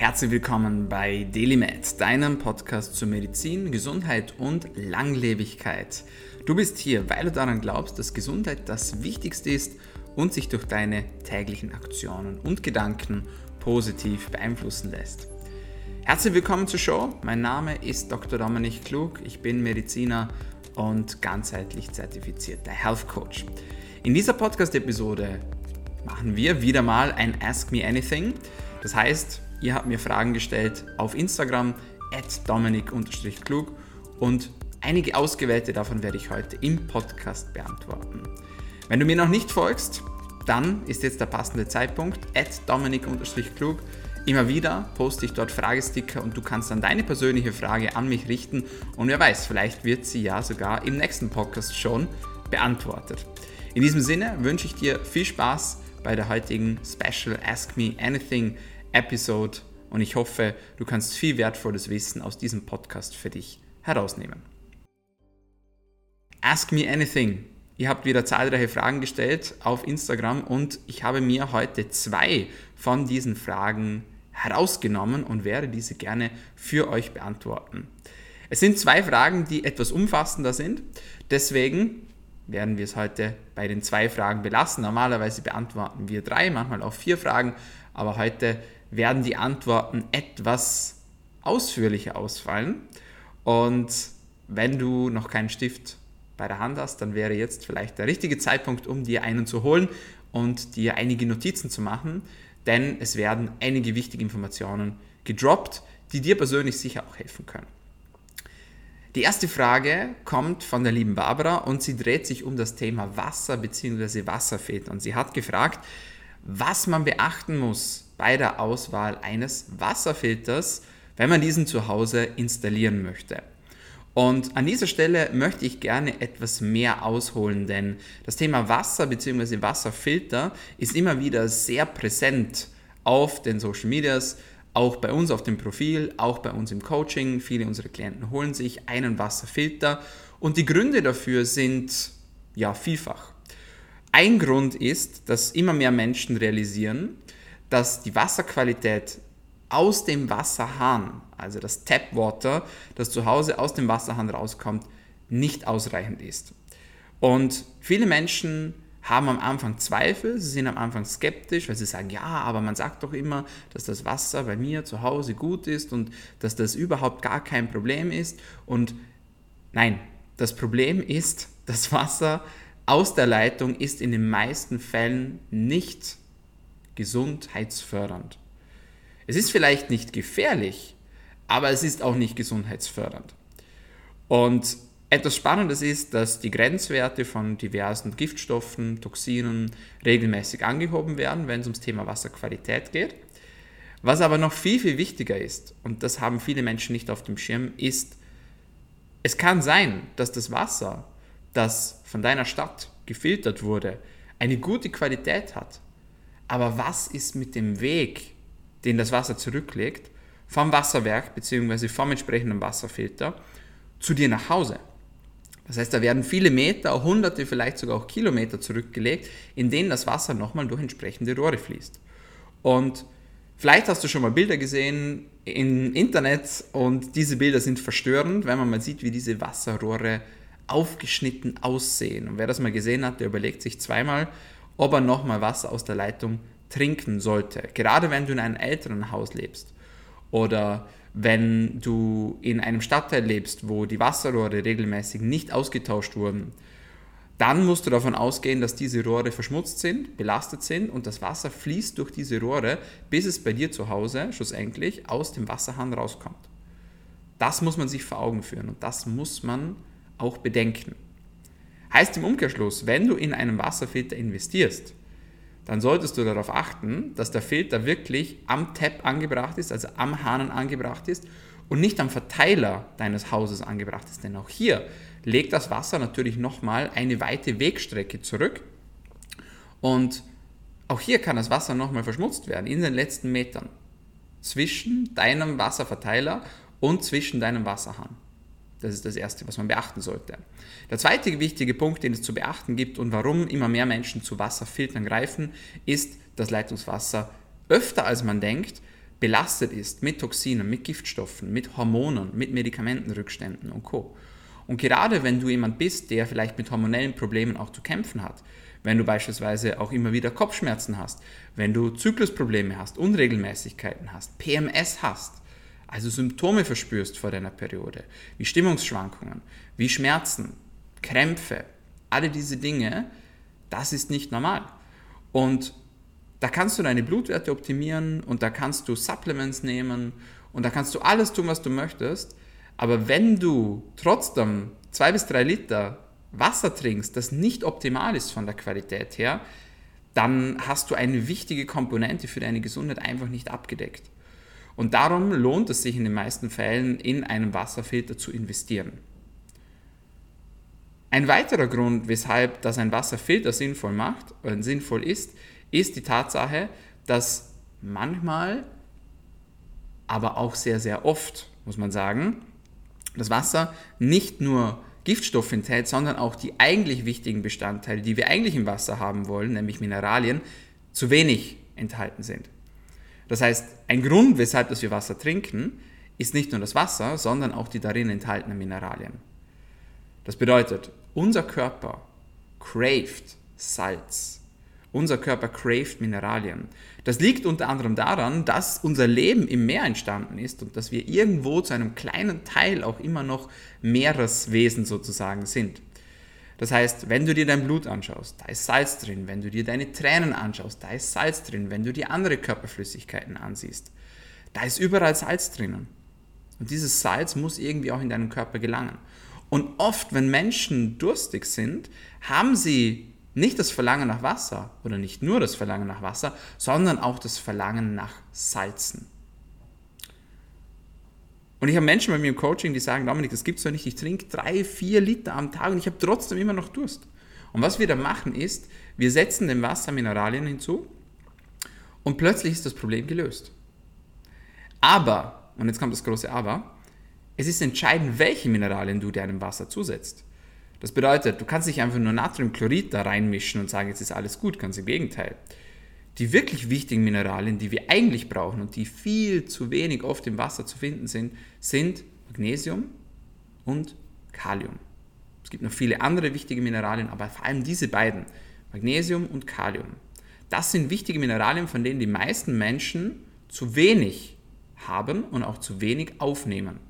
Herzlich willkommen bei DailyMed, deinem Podcast zur Medizin, Gesundheit und Langlebigkeit. Du bist hier, weil du daran glaubst, dass Gesundheit das Wichtigste ist und sich durch deine täglichen Aktionen und Gedanken positiv beeinflussen lässt. Herzlich willkommen zur Show. Mein Name ist Dr. Dominik Klug. Ich bin Mediziner und ganzheitlich zertifizierter Health Coach. In dieser Podcast-Episode machen wir wieder mal ein Ask Me Anything. Das heißt, Ihr habt mir Fragen gestellt auf Instagram, at dominik-klug und einige ausgewählte davon werde ich heute im Podcast beantworten. Wenn du mir noch nicht folgst, dann ist jetzt der passende Zeitpunkt, at dominik-klug. Immer wieder poste ich dort Fragesticker und du kannst dann deine persönliche Frage an mich richten und wer weiß, vielleicht wird sie ja sogar im nächsten Podcast schon beantwortet. In diesem Sinne wünsche ich dir viel Spaß bei der heutigen Special Ask Me Anything Episode und ich hoffe, du kannst viel wertvolles Wissen aus diesem Podcast für dich herausnehmen. Ask me anything. Ihr habt wieder zahlreiche Fragen gestellt auf Instagram und ich habe mir heute zwei von diesen Fragen herausgenommen und werde diese gerne für euch beantworten. Es sind zwei Fragen, die etwas umfassender sind. Deswegen werden wir es heute bei den zwei Fragen belassen. Normalerweise beantworten wir drei, manchmal auch vier Fragen, aber heute werden die Antworten etwas ausführlicher ausfallen. Und wenn du noch keinen Stift bei der Hand hast, dann wäre jetzt vielleicht der richtige Zeitpunkt, um dir einen zu holen und dir einige Notizen zu machen, denn es werden einige wichtige Informationen gedroppt, die dir persönlich sicher auch helfen können. Die erste Frage kommt von der lieben Barbara und sie dreht sich um das Thema Wasser bzw. Wasserfilter. Und sie hat gefragt, was man beachten muss bei der Auswahl eines Wasserfilters, wenn man diesen zu Hause installieren möchte. Und an dieser Stelle möchte ich gerne etwas mehr ausholen, denn das Thema Wasser bzw. Wasserfilter ist immer wieder sehr präsent auf den Social Medias, auch bei uns auf dem Profil, auch bei uns im Coaching. Viele unserer Klienten holen sich einen Wasserfilter und die Gründe dafür sind ja vielfach. Ein Grund ist, dass immer mehr Menschen realisieren, dass die Wasserqualität aus dem Wasserhahn, also das Tapwater, das zu Hause aus dem Wasserhahn rauskommt, nicht ausreichend ist. Und viele Menschen haben am Anfang Zweifel, sie sind am Anfang skeptisch, weil sie sagen, ja, aber man sagt doch immer, dass das Wasser bei mir zu Hause gut ist und dass das überhaupt gar kein Problem ist. Und nein, das Problem ist, das Wasser aus der Leitung ist in den meisten Fällen nicht gesundheitsfördernd. Es ist vielleicht nicht gefährlich, aber es ist auch nicht gesundheitsfördernd. Und etwas Spannendes ist, dass die Grenzwerte von diversen Giftstoffen, Toxinen regelmäßig angehoben werden, wenn es ums Thema Wasserqualität geht. Was aber noch viel, viel wichtiger ist, und das haben viele Menschen nicht auf dem Schirm, ist, es kann sein, dass das Wasser, das von deiner Stadt gefiltert wurde, eine gute Qualität hat, aber was ist mit dem Weg, den das Wasser zurücklegt, vom Wasserwerk bzw. vom entsprechenden Wasserfilter zu dir nach Hause? Das heißt, da werden viele Meter, hunderte, vielleicht sogar auch Kilometer zurückgelegt, in denen das Wasser nochmal durch entsprechende Rohre fließt. Und vielleicht hast du schon mal Bilder gesehen im Internet und diese Bilder sind verstörend, wenn man mal sieht, wie diese Wasserrohre aufgeschnitten aussehen. Und wer das mal gesehen hat, der überlegt sich zweimal, ob er nochmal Wasser aus der Leitung trinken sollte. Gerade wenn du in einem älteren Haus lebst oder wenn du in einem Stadtteil lebst, wo die Wasserrohre regelmäßig nicht ausgetauscht wurden, dann musst du davon ausgehen, dass diese Rohre verschmutzt sind, belastet sind und das Wasser fließt durch diese Rohre, bis es bei dir zu Hause schlussendlich aus dem Wasserhahn rauskommt. Das muss man sich vor Augen führen und das muss man auch bedenken. Heißt im Umkehrschluss, wenn du in einen Wasserfilter investierst, dann solltest du darauf achten, dass der Filter wirklich am Tap angebracht ist, also am Hahn angebracht ist und nicht am Verteiler deines Hauses angebracht ist. Denn auch hier legt das Wasser natürlich nochmal eine weite Wegstrecke zurück und auch hier kann das Wasser nochmal verschmutzt werden in den letzten Metern zwischen deinem Wasserverteiler und zwischen deinem Wasserhahn. Das ist das Erste, was man beachten sollte. Der zweite wichtige Punkt, den es zu beachten gibt und warum immer mehr Menschen zu Wasserfiltern greifen, ist, dass Leitungswasser öfter als man denkt belastet ist mit Toxinen, mit Giftstoffen, mit Hormonen, mit Medikamentenrückständen und Co. Und gerade wenn du jemand bist, der vielleicht mit hormonellen Problemen auch zu kämpfen hat, wenn du beispielsweise auch immer wieder Kopfschmerzen hast, wenn du Zyklusprobleme hast, Unregelmäßigkeiten hast, PMS hast, also Symptome verspürst vor deiner Periode, wie Stimmungsschwankungen, wie Schmerzen, Krämpfe, alle diese Dinge, das ist nicht normal. Und da kannst du deine Blutwerte optimieren und da kannst du Supplements nehmen und da kannst du alles tun, was du möchtest. Aber wenn du trotzdem zwei bis drei Liter Wasser trinkst, das nicht optimal ist von der Qualität her, dann hast du eine wichtige Komponente für deine Gesundheit einfach nicht abgedeckt. Und darum lohnt es sich in den meisten Fällen, in einen Wasserfilter zu investieren. Ein weiterer Grund, weshalb das ein Wasserfilter sinnvoll macht oder sinnvoll ist, ist die Tatsache, dass manchmal, aber auch sehr, sehr oft, muss man sagen, das Wasser nicht nur Giftstoffe enthält, sondern auch die eigentlich wichtigen Bestandteile, die wir eigentlich im Wasser haben wollen, nämlich Mineralien, zu wenig enthalten sind. Das heißt, ein Grund, weshalb dass wir Wasser trinken, ist nicht nur das Wasser, sondern auch die darin enthaltenen Mineralien. Das bedeutet, unser Körper craved Salz. Unser Körper craved Mineralien. Das liegt unter anderem daran, dass unser Leben im Meer entstanden ist und dass wir irgendwo zu einem kleinen Teil auch immer noch Meereswesen sozusagen sind. Das heißt, wenn du dir dein Blut anschaust, da ist Salz drin. Wenn du dir deine Tränen anschaust, da ist Salz drin. Wenn du dir andere Körperflüssigkeiten ansiehst, da ist überall Salz drinnen. Und dieses Salz muss irgendwie auch in deinen Körper gelangen. Und oft, wenn Menschen durstig sind, haben sie nicht das Verlangen nach Wasser oder nicht nur das Verlangen nach Wasser, sondern auch das Verlangen nach Salzen. Und ich habe Menschen bei mir im Coaching, die sagen, Dominik, das gibt es doch nicht, ich trinke drei, vier Liter am Tag und ich habe trotzdem immer noch Durst. Und was wir da machen ist, wir setzen dem Wasser Mineralien hinzu und plötzlich ist das Problem gelöst. Aber, und jetzt kommt das große Aber, es ist entscheidend, welche Mineralien du deinem Wasser zusetzt. Das bedeutet, du kannst nicht einfach nur Natriumchlorid da reinmischen und sagen, jetzt ist alles gut, ganz im Gegenteil. Die wirklich wichtigen Mineralien, die wir eigentlich brauchen und die viel zu wenig oft im Wasser zu finden sind, sind Magnesium und Kalium. Es gibt noch viele andere wichtige Mineralien, aber vor allem diese beiden, Magnesium und Kalium. Das sind wichtige Mineralien, von denen die meisten Menschen zu wenig haben und auch zu wenig aufnehmen.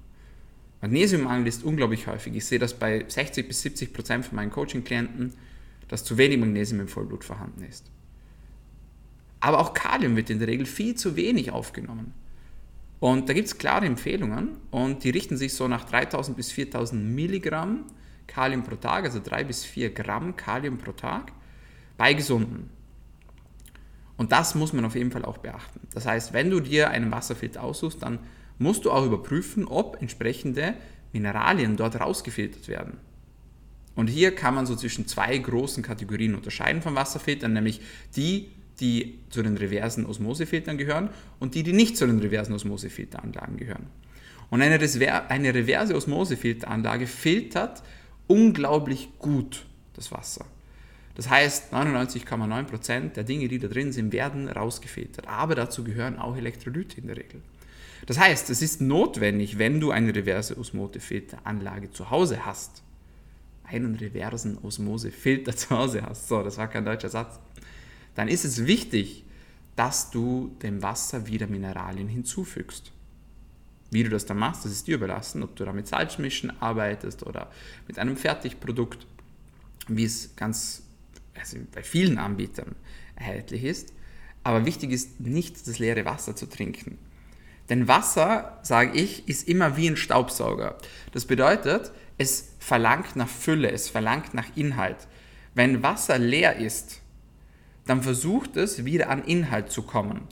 Magnesiummangel ist unglaublich häufig. Ich sehe das bei 60 bis 70 Prozent von meinen Coaching-Klienten, dass zu wenig Magnesium im Vollblut vorhanden ist. Aber auch Kalium wird in der Regel viel zu wenig aufgenommen. Und da gibt es klare Empfehlungen und die richten sich so nach 3000 bis 4000 Milligramm Kalium pro Tag, also 3 bis 4 Gramm Kalium pro Tag bei Gesunden. Und das muss man auf jeden Fall auch beachten. Das heißt, wenn du dir einen Wasserfilter aussuchst, dann musst du auch überprüfen, ob entsprechende Mineralien dort rausgefiltert werden. Und hier kann man so zwischen zwei großen Kategorien unterscheiden von Wasserfiltern, nämlich die, die zu den reversen Osmosefiltern gehören und die, die nicht zu den reversen Osmosefilteranlagen gehören. Und eine, eine reverse Osmosefilteranlage filtert unglaublich gut das Wasser. Das heißt, 99,9% der Dinge, die da drin sind, werden rausgefiltert. Aber dazu gehören auch Elektrolyte in der Regel. Das heißt, es ist notwendig, wenn du eine reverse Osmosefilteranlage zu Hause hast, einen reversen Osmosefilter zu Hause hast, so, das war kein deutscher Satz, dann ist es wichtig, dass du dem Wasser wieder Mineralien hinzufügst. Wie du das dann machst, das ist dir überlassen, ob du da mit Salzmischen arbeitest oder mit einem Fertigprodukt, wie es ganz also bei vielen Anbietern erhältlich ist. Aber wichtig ist nicht das leere Wasser zu trinken. Denn Wasser, sage ich, ist immer wie ein Staubsauger. Das bedeutet, es verlangt nach Fülle, es verlangt nach Inhalt. Wenn Wasser leer ist, dann versucht es wieder an Inhalt zu kommen.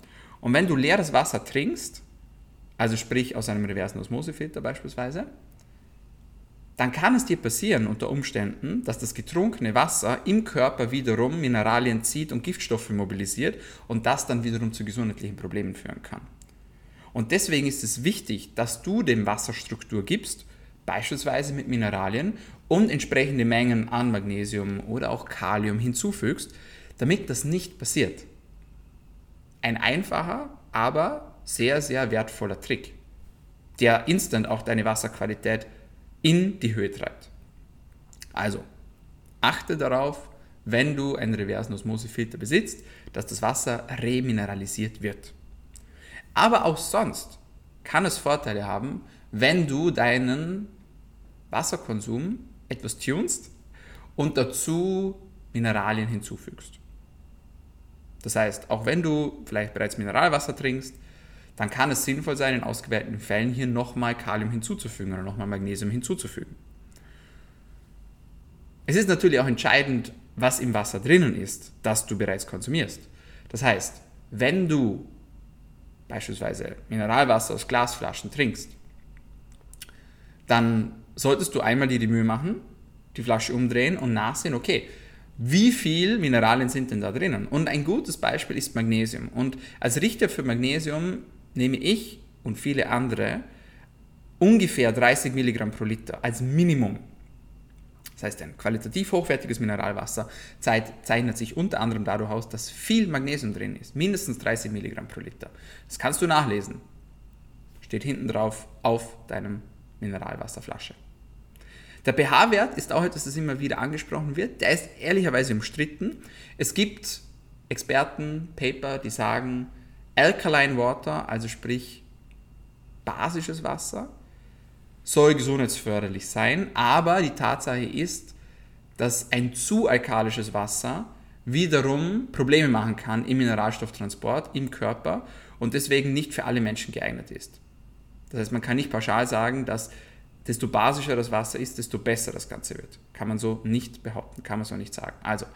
Und wenn du leeres Wasser trinkst, also sprich aus einem reversen Osmosefilter beispielsweise, dann kann es dir passieren unter Umständen, dass das getrunkene Wasser im Körper wiederum Mineralien zieht und Giftstoffe mobilisiert und das dann wiederum zu gesundheitlichen Problemen führen kann. Und deswegen ist es wichtig, dass du dem Wasser Struktur gibst, beispielsweise mit Mineralien und entsprechende Mengen an Magnesium oder auch Kalium hinzufügst, damit das nicht passiert. Ein einfacher, aber sehr, sehr wertvoller Trick, der instant auch deine Wasserqualität in die Höhe treibt. Also, achte darauf, wenn du einen reversen Osmosefilter besitzt, dass das Wasser remineralisiert wird. Aber auch sonst kann es Vorteile haben, wenn du deinen Wasserkonsum etwas tunst und dazu Mineralien hinzufügst. Das heißt, auch wenn du vielleicht bereits Mineralwasser trinkst, dann kann es sinnvoll sein, in ausgewählten Fällen hier nochmal Kalium hinzuzufügen oder nochmal Magnesium hinzuzufügen. Es ist natürlich auch entscheidend, was im Wasser drinnen ist, das du bereits konsumierst. Das heißt, wenn du beispielsweise Mineralwasser aus Glasflaschen trinkst, dann solltest du einmal dir die Mühe machen, die Flasche umdrehen und nachsehen, okay, wie viel Mineralien sind denn da drinnen? Und ein gutes Beispiel ist Magnesium. Und als Richter für Magnesium nehme ich und viele andere ungefähr 30 Milligramm pro Liter als Minimum. Das heißt, ein qualitativ hochwertiges Mineralwasser zeichnet sich unter anderem dadurch aus, dass viel Magnesium drin ist. Mindestens 30 Milligramm pro Liter. Das kannst du nachlesen. Steht hinten drauf auf deinem Mineralwasserflasche. Der pH-Wert ist auch etwas, das immer wieder angesprochen wird. Der ist ehrlicherweise umstritten. Es gibt Experten, Paper, die sagen, Alkaline Water, also sprich basisches Wasser, soll gesundheitsförderlich sein, aber die Tatsache ist, dass ein zu alkalisches Wasser wiederum Probleme machen kann im Mineralstofftransport im Körper und deswegen nicht für alle Menschen geeignet ist. Das heißt, man kann nicht pauschal sagen, dass desto basischer das Wasser ist, desto besser das Ganze wird. Kann man so nicht behaupten, kann man so nicht sagen. Also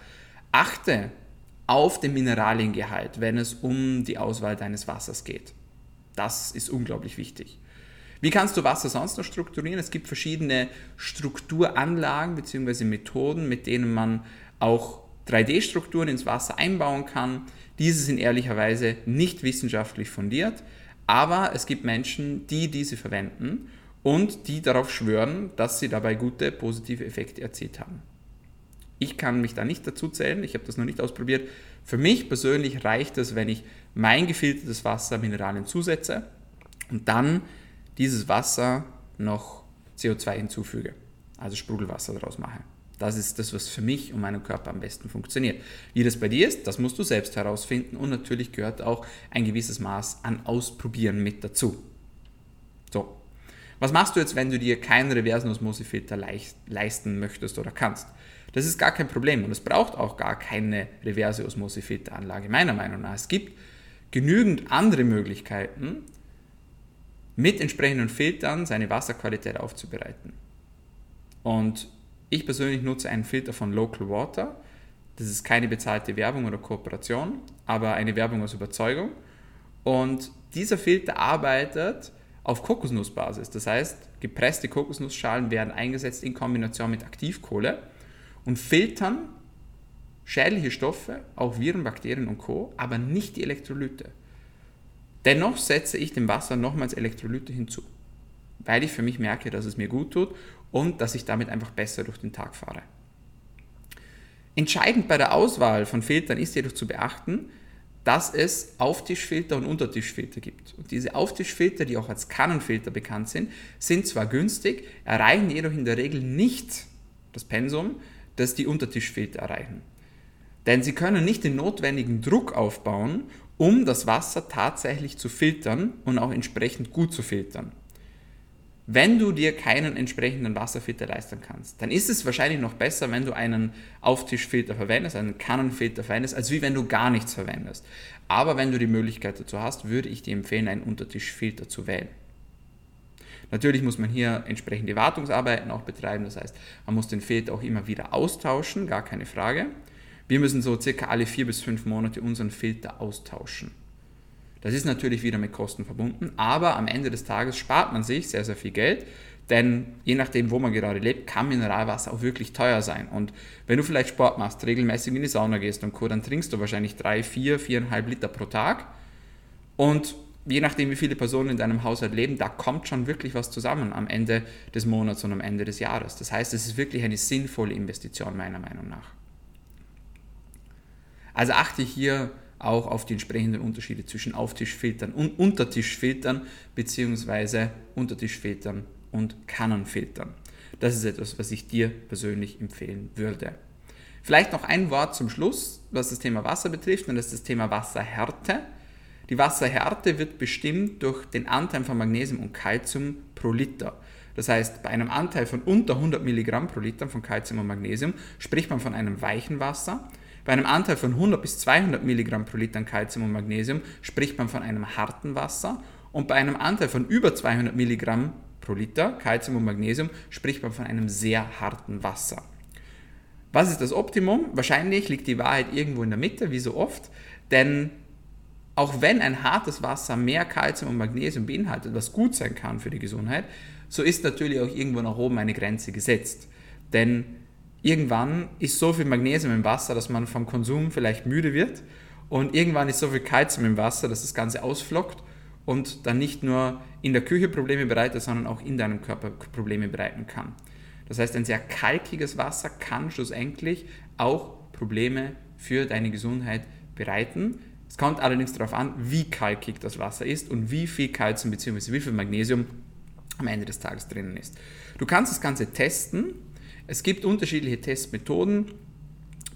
achte auf den Mineraliengehalt, wenn es um die Auswahl deines Wassers geht. Das ist unglaublich wichtig. Wie kannst du Wasser sonst noch strukturieren? Es gibt verschiedene Strukturanlagen bzw. Methoden, mit denen man auch 3D-Strukturen ins Wasser einbauen kann. Diese sind ehrlicherweise nicht wissenschaftlich fundiert, aber es gibt Menschen, die diese verwenden und die darauf schwören, dass sie dabei gute positive Effekte erzielt haben. Ich kann mich da nicht dazu zählen, ich habe das noch nicht ausprobiert. Für mich persönlich reicht es, wenn ich mein gefiltertes Wasser Mineralien zusetze und dann dieses Wasser noch CO2 hinzufüge, also Sprudelwasser daraus mache. Das ist das, was für mich und meinen Körper am besten funktioniert. Wie das bei dir ist, das musst du selbst herausfinden und natürlich gehört auch ein gewisses Maß an Ausprobieren mit dazu. So, was machst du jetzt, wenn du dir keinen reversen Osmosefilter leisten möchtest oder kannst? Das ist gar kein Problem und es braucht auch gar keine reverse Osmosefilteranlage, meiner Meinung nach. Es gibt genügend andere Möglichkeiten, mit entsprechenden Filtern seine Wasserqualität aufzubereiten. Und ich persönlich nutze einen Filter von Local Water. Das ist keine bezahlte Werbung oder Kooperation, aber eine Werbung aus Überzeugung. Und dieser Filter arbeitet auf Kokosnussbasis. Das heißt, gepresste Kokosnussschalen werden eingesetzt in Kombination mit Aktivkohle und filtern schädliche Stoffe, auch Viren, Bakterien und Co., aber nicht die Elektrolyte. Dennoch setze ich dem Wasser nochmals Elektrolyte hinzu, weil ich für mich merke, dass es mir gut tut und dass ich damit einfach besser durch den Tag fahre. Entscheidend bei der Auswahl von Filtern ist jedoch zu beachten, dass es Auftischfilter und Untertischfilter gibt. Und diese Auftischfilter, die auch als Kannenfilter bekannt sind, sind zwar günstig, erreichen jedoch in der Regel nicht das Pensum, das die Untertischfilter erreichen. Denn sie können nicht den notwendigen Druck aufbauen, um das Wasser tatsächlich zu filtern und auch entsprechend gut zu filtern. Wenn du dir keinen entsprechenden Wasserfilter leisten kannst, dann ist es wahrscheinlich noch besser, wenn du einen Auftischfilter verwendest, einen Kannenfilter verwendest, als wie wenn du gar nichts verwendest. Aber wenn du die Möglichkeit dazu hast, würde ich dir empfehlen, einen Untertischfilter zu wählen. Natürlich muss man hier entsprechende Wartungsarbeiten auch betreiben, das heißt, man muss den Filter auch immer wieder austauschen, gar keine Frage. Wir müssen so circa alle vier bis fünf Monate unseren Filter austauschen. Das ist natürlich wieder mit Kosten verbunden, aber am Ende des Tages spart man sich sehr, sehr viel Geld, denn je nachdem, wo man gerade lebt, kann Mineralwasser auch wirklich teuer sein. Und wenn du vielleicht Sport machst, regelmäßig in die Sauna gehst und Co., dann trinkst du wahrscheinlich drei, vier, viereinhalb Liter pro Tag. Und je nachdem, wie viele Personen in deinem Haushalt leben, da kommt schon wirklich was zusammen am Ende des Monats und am Ende des Jahres. Das heißt, es ist wirklich eine sinnvolle Investition meiner Meinung nach. Also achte hier auch auf die entsprechenden Unterschiede zwischen Auftischfiltern und Untertischfiltern bzw. Untertischfiltern und Kannonfiltern. Das ist etwas, was ich dir persönlich empfehlen würde. Vielleicht noch ein Wort zum Schluss, was das Thema Wasser betrifft, und das ist das Thema Wasserhärte. Die Wasserhärte wird bestimmt durch den Anteil von Magnesium und Calcium pro Liter. Das heißt, bei einem Anteil von unter 100 Milligramm pro Liter von Calcium und Magnesium spricht man von einem weichen Wasser. Bei einem Anteil von 100 bis 200 Milligramm pro Liter Calcium und Magnesium spricht man von einem harten Wasser. Und bei einem Anteil von über 200 Milligramm pro Liter Calcium und Magnesium spricht man von einem sehr harten Wasser. Was ist das Optimum? Wahrscheinlich liegt die Wahrheit irgendwo in der Mitte, wie so oft, denn auch wenn ein hartes Wasser mehr Kalzium und Magnesium beinhaltet, was gut sein kann für die Gesundheit, so ist natürlich auch irgendwo nach oben eine Grenze gesetzt. Denn irgendwann ist so viel Magnesium im Wasser, dass man vom Konsum vielleicht müde wird und irgendwann ist so viel Kalzium im Wasser, dass das Ganze ausflockt und dann nicht nur in der Küche Probleme bereitet, sondern auch in deinem Körper Probleme bereiten kann. Das heißt, ein sehr kalkiges Wasser kann schlussendlich auch Probleme für deine Gesundheit bereiten. Es kommt allerdings darauf an, wie kalkig das Wasser ist und wie viel Kalzium bzw. wie viel Magnesium am Ende des Tages drinnen ist. Du kannst das Ganze testen. Es gibt unterschiedliche Testmethoden,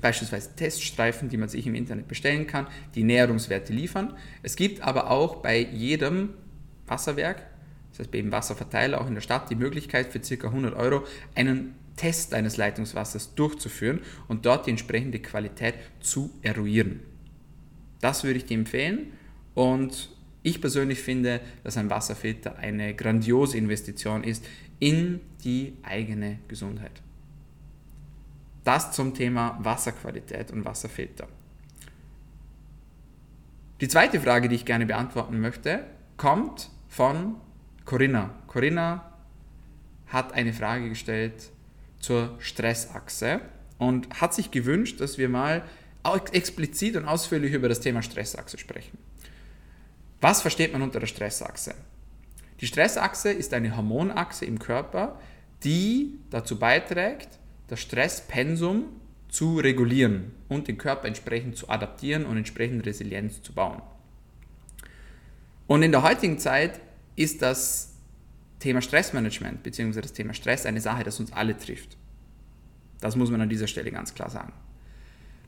beispielsweise Teststreifen, die man sich im Internet bestellen kann, die Näherungswerte liefern. Es gibt aber auch bei jedem Wasserwerk das heißt bei jedem Wasserverteiler auch in der Stadt, die Möglichkeit für ca. 100 Euro einen Test eines Leitungswassers durchzuführen und dort die entsprechende Qualität zu eruieren. Das würde ich dir empfehlen und ich persönlich finde, dass ein Wasserfilter eine grandiose Investition ist in die eigene Gesundheit. Das zum Thema Wasserqualität und Wasserfilter. Die zweite Frage, die ich gerne beantworten möchte, kommt von Corinna. Corinna hat eine Frage gestellt zur Stressachse und hat sich gewünscht, dass wir mal explizit und ausführlich über das Thema Stressachse sprechen. Was versteht man unter der Stressachse? Die Stressachse ist eine Hormonachse im Körper, die dazu beiträgt, das Stresspensum zu regulieren und den Körper entsprechend zu adaptieren und entsprechend Resilienz zu bauen. Und in der heutigen Zeit ist das Thema Stressmanagement bzw. das Thema Stress eine Sache, das uns alle trifft. Das muss man an dieser Stelle ganz klar sagen.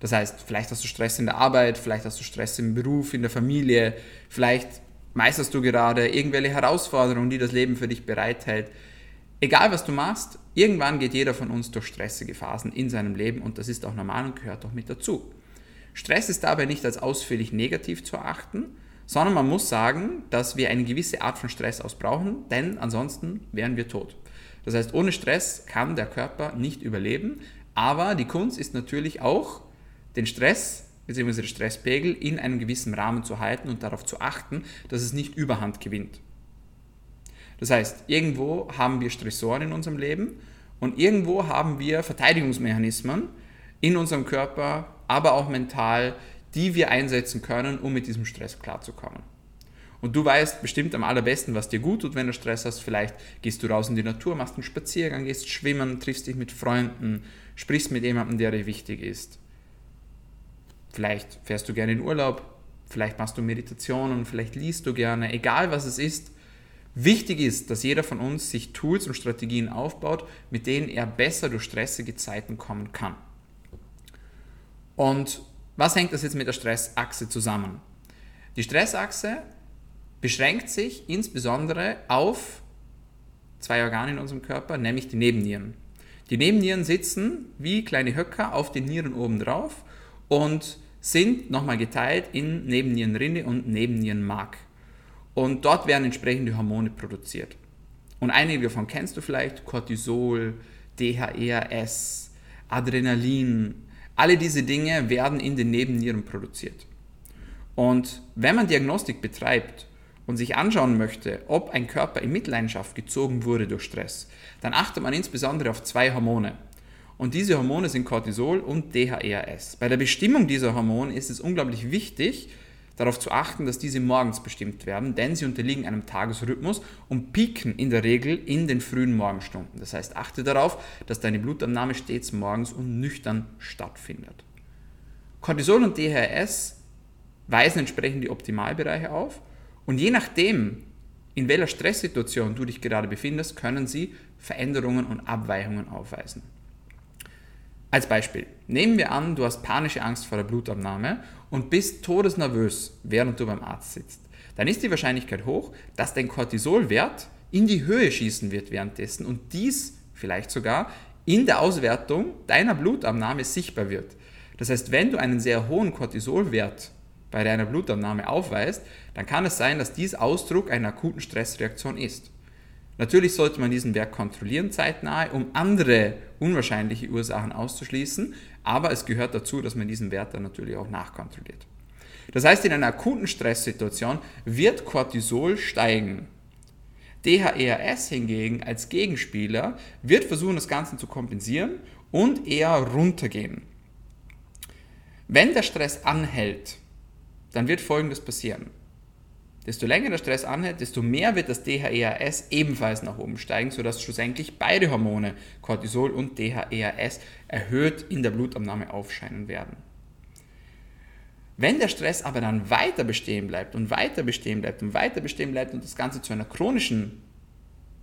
Das heißt, vielleicht hast du Stress in der Arbeit, vielleicht hast du Stress im Beruf, in der Familie, vielleicht meisterst du gerade irgendwelche Herausforderungen, die das Leben für dich bereithält. Egal was du machst, irgendwann geht jeder von uns durch stressige Phasen in seinem Leben und das ist auch normal und gehört auch mit dazu. Stress ist dabei nicht als ausführlich negativ zu erachten, sondern man muss sagen, dass wir eine gewisse Art von Stress ausbrauchen, denn ansonsten wären wir tot. Das heißt, ohne Stress kann der Körper nicht überleben, aber die Kunst ist natürlich auch, den Stress bzw. den Stresspegel in einem gewissen Rahmen zu halten und darauf zu achten, dass es nicht überhand gewinnt. Das heißt, irgendwo haben wir Stressoren in unserem Leben und irgendwo haben wir Verteidigungsmechanismen in unserem Körper, aber auch mental, die wir einsetzen können, um mit diesem Stress klarzukommen. Und du weißt bestimmt am allerbesten, was dir gut tut, wenn du Stress hast. Vielleicht gehst du raus in die Natur, machst einen Spaziergang, gehst schwimmen, triffst dich mit Freunden, sprichst mit jemandem, der dir wichtig ist. Vielleicht fährst du gerne in Urlaub, vielleicht machst du Meditationen, vielleicht liest du gerne, egal was es ist. Wichtig ist, dass jeder von uns sich Tools und Strategien aufbaut, mit denen er besser durch stressige Zeiten kommen kann. Und was hängt das jetzt mit der Stressachse zusammen? Die Stressachse beschränkt sich insbesondere auf zwei Organe in unserem Körper, nämlich die Nebennieren. Die Nebennieren sitzen wie kleine Höcker auf den Nieren oben drauf und sind nochmal geteilt in Nebennierenrinde und Nebennierenmark. Und dort werden entsprechende Hormone produziert. Und einige davon kennst du vielleicht, Cortisol, DHEAS, Adrenalin, alle diese Dinge werden in den Nebennieren produziert. Und wenn man Diagnostik betreibt und sich anschauen möchte, ob ein Körper in Mitleidenschaft gezogen wurde durch Stress, dann achtet man insbesondere auf zwei Hormone. Und diese Hormone sind Cortisol und DHEAS. Bei der Bestimmung dieser Hormone ist es unglaublich wichtig, darauf zu achten, dass diese morgens bestimmt werden, denn sie unterliegen einem Tagesrhythmus und pieken in der Regel in den frühen Morgenstunden. Das heißt, achte darauf, dass deine Blutabnahme stets morgens und nüchtern stattfindet. Cortisol und DHS weisen entsprechend die Optimalbereiche auf und je nachdem, in welcher Stresssituation du dich gerade befindest, können sie Veränderungen und Abweichungen aufweisen. Als Beispiel, nehmen wir an, du hast panische Angst vor der Blutabnahme und bist todesnervös, während du beim Arzt sitzt. Dann ist die Wahrscheinlichkeit hoch, dass dein Cortisolwert in die Höhe schießen wird währenddessen und dies vielleicht sogar in der Auswertung deiner Blutabnahme sichtbar wird. Das heißt, wenn du einen sehr hohen Cortisolwert bei deiner Blutabnahme aufweist, dann kann es sein, dass dies Ausdruck einer akuten Stressreaktion ist. Natürlich sollte man diesen Wert kontrollieren zeitnahe, um andere unwahrscheinliche Ursachen auszuschließen, aber es gehört dazu, dass man diesen Wert dann natürlich auch nachkontrolliert. Das heißt, in einer akuten Stresssituation wird Cortisol steigen. DHERS hingegen als Gegenspieler wird versuchen, das Ganze zu kompensieren und eher runtergehen. Wenn der Stress anhält, dann wird Folgendes passieren. Desto länger der Stress anhält, desto mehr wird das DHEAS ebenfalls nach oben steigen, sodass schlussendlich beide Hormone, Cortisol und DHEAS, erhöht in der Blutabnahme aufscheinen werden. Wenn der Stress aber dann weiter bestehen bleibt und weiter bestehen bleibt und weiter bestehen bleibt und das Ganze zu einer chronischen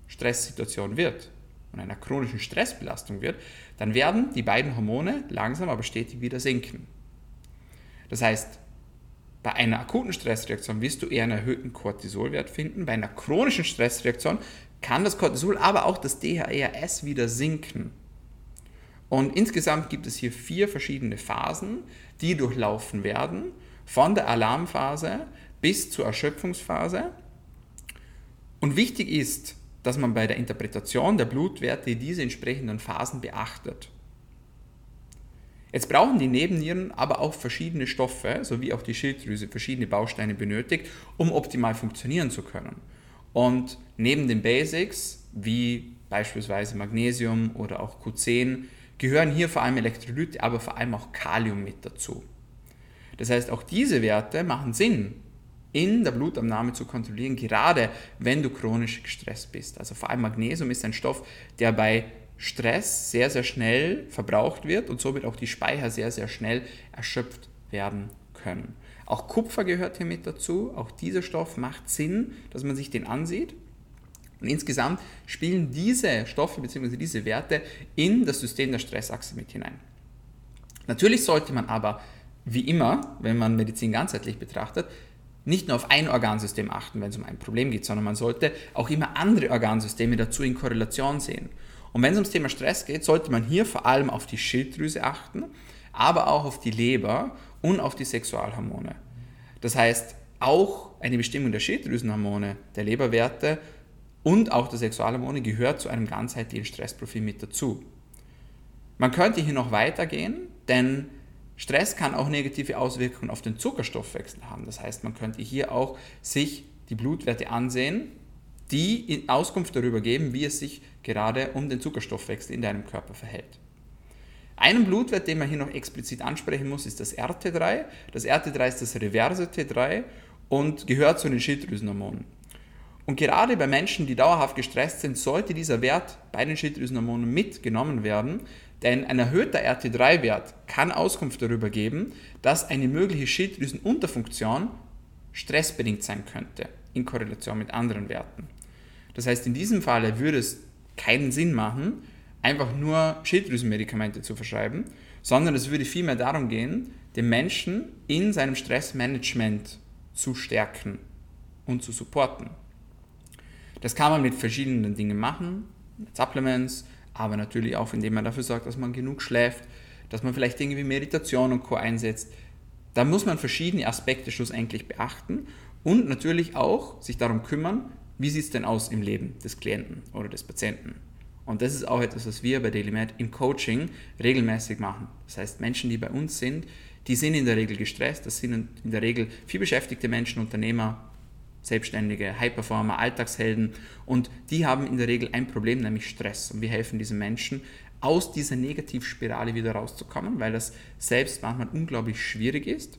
Stresssituation wird und einer chronischen Stressbelastung wird, dann werden die beiden Hormone langsam aber stetig wieder sinken. Das heißt, bei einer akuten Stressreaktion wirst du eher einen erhöhten Cortisolwert finden. Bei einer chronischen Stressreaktion kann das Cortisol, aber auch das DHEAS wieder sinken. Und insgesamt gibt es hier vier verschiedene Phasen, die durchlaufen werden, von der Alarmphase bis zur Erschöpfungsphase. Und wichtig ist, dass man bei der Interpretation der Blutwerte diese entsprechenden Phasen beachtet. Jetzt brauchen die Nebennieren aber auch verschiedene Stoffe, sowie auch die Schilddrüse verschiedene Bausteine benötigt, um optimal funktionieren zu können. Und neben den Basics, wie beispielsweise Magnesium oder auch Q10, gehören hier vor allem Elektrolyte, aber vor allem auch Kalium mit dazu. Das heißt, auch diese Werte machen Sinn, in der Blutabnahme zu kontrollieren, gerade wenn du chronisch gestresst bist. Also vor allem Magnesium ist ein Stoff, der bei Stress sehr, sehr schnell verbraucht wird und somit auch die Speicher sehr, sehr schnell erschöpft werden können. Auch Kupfer gehört hier mit dazu. Auch dieser Stoff macht Sinn, dass man sich den ansieht. Und insgesamt spielen diese Stoffe bzw. diese Werte in das System der Stressachse mit hinein. Natürlich sollte man aber, wie immer, wenn man Medizin ganzheitlich betrachtet, nicht nur auf ein Organsystem achten, wenn es um ein Problem geht, sondern man sollte auch immer andere Organsysteme dazu in Korrelation sehen. Und wenn es ums Thema Stress geht, sollte man hier vor allem auf die Schilddrüse achten, aber auch auf die Leber und auf die Sexualhormone. Das heißt, auch eine Bestimmung der Schilddrüsenhormone, der Leberwerte und auch der Sexualhormone gehört zu einem ganzheitlichen Stressprofil mit dazu. Man könnte hier noch weitergehen, denn Stress kann auch negative Auswirkungen auf den Zuckerstoffwechsel haben. Das heißt, man könnte hier auch sich die Blutwerte ansehen die Auskunft darüber geben, wie es sich gerade um den Zuckerstoffwechsel in deinem Körper verhält. Einen Blutwert, den man hier noch explizit ansprechen muss, ist das RT3. Das RT3 ist das reverse T3 und gehört zu den Schilddrüsenhormonen. Und gerade bei Menschen, die dauerhaft gestresst sind, sollte dieser Wert bei den Schilddrüsenhormonen mitgenommen werden, denn ein erhöhter RT3-Wert kann Auskunft darüber geben, dass eine mögliche Schilddrüsenunterfunktion stressbedingt sein könnte, in Korrelation mit anderen Werten. Das heißt, in diesem Falle würde es keinen Sinn machen, einfach nur Schilddrüsenmedikamente zu verschreiben, sondern es würde vielmehr darum gehen, den Menschen in seinem Stressmanagement zu stärken und zu supporten. Das kann man mit verschiedenen Dingen machen, mit Supplements, aber natürlich auch, indem man dafür sorgt, dass man genug schläft, dass man vielleicht Dinge wie Meditation und Co. einsetzt. Da muss man verschiedene Aspekte schlussendlich beachten und natürlich auch sich darum kümmern, wie sieht es denn aus im Leben des Klienten oder des Patienten? Und das ist auch etwas, was wir bei DailyMed im Coaching regelmäßig machen. Das heißt, Menschen, die bei uns sind, die sind in der Regel gestresst, das sind in der Regel viel beschäftigte Menschen, Unternehmer, Selbstständige, High-Performer, Alltagshelden und die haben in der Regel ein Problem, nämlich Stress. Und wir helfen diesen Menschen, aus dieser Negativspirale wieder rauszukommen, weil das selbst manchmal unglaublich schwierig ist.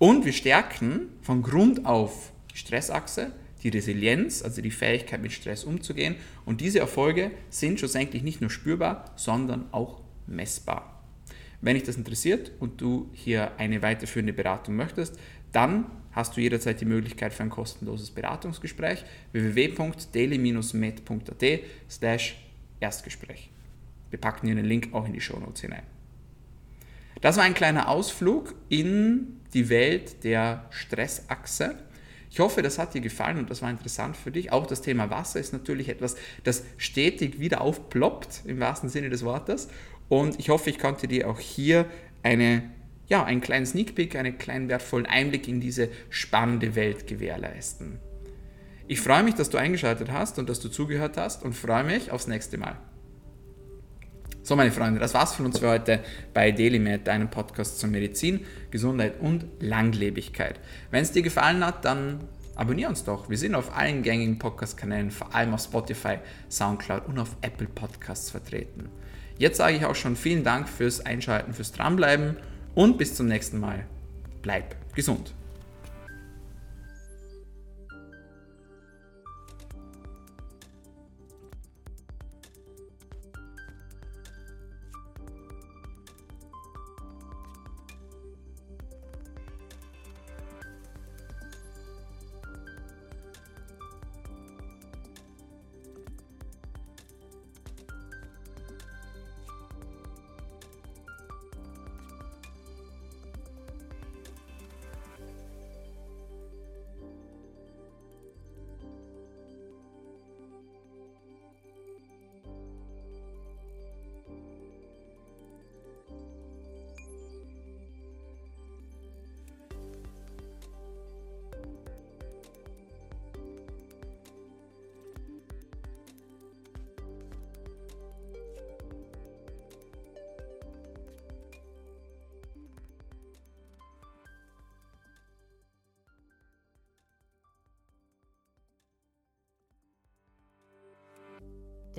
Und wir stärken von Grund auf die Stressachse, die Resilienz, also die Fähigkeit mit Stress umzugehen. Und diese Erfolge sind schlussendlich nicht nur spürbar, sondern auch messbar. Wenn dich das interessiert und du hier eine weiterführende Beratung möchtest, dann hast du jederzeit die Möglichkeit für ein kostenloses Beratungsgespräch www.daily-med.at slash Erstgespräch. Wir packen hier den Link auch in die Shownotes hinein. Das war ein kleiner Ausflug in die Welt der Stressachse. Ich hoffe, das hat dir gefallen und das war interessant für dich. Auch das Thema Wasser ist natürlich etwas, das stetig wieder aufploppt, im wahrsten Sinne des Wortes. Und ich hoffe, ich konnte dir auch hier eine, ja, einen kleinen Sneak Peek, einen kleinen wertvollen Einblick in diese spannende Welt gewährleisten. Ich freue mich, dass du eingeschaltet hast und dass du zugehört hast und freue mich aufs nächste Mal. So, meine Freunde, das war's von uns für heute bei DailyMed, deinem Podcast zur Medizin, Gesundheit und Langlebigkeit. Wenn es dir gefallen hat, dann abonnier uns doch. Wir sind auf allen gängigen Podcast-Kanälen, vor allem auf Spotify, Soundcloud und auf Apple Podcasts vertreten. Jetzt sage ich auch schon vielen Dank fürs Einschalten, fürs Dranbleiben und bis zum nächsten Mal. Bleib gesund.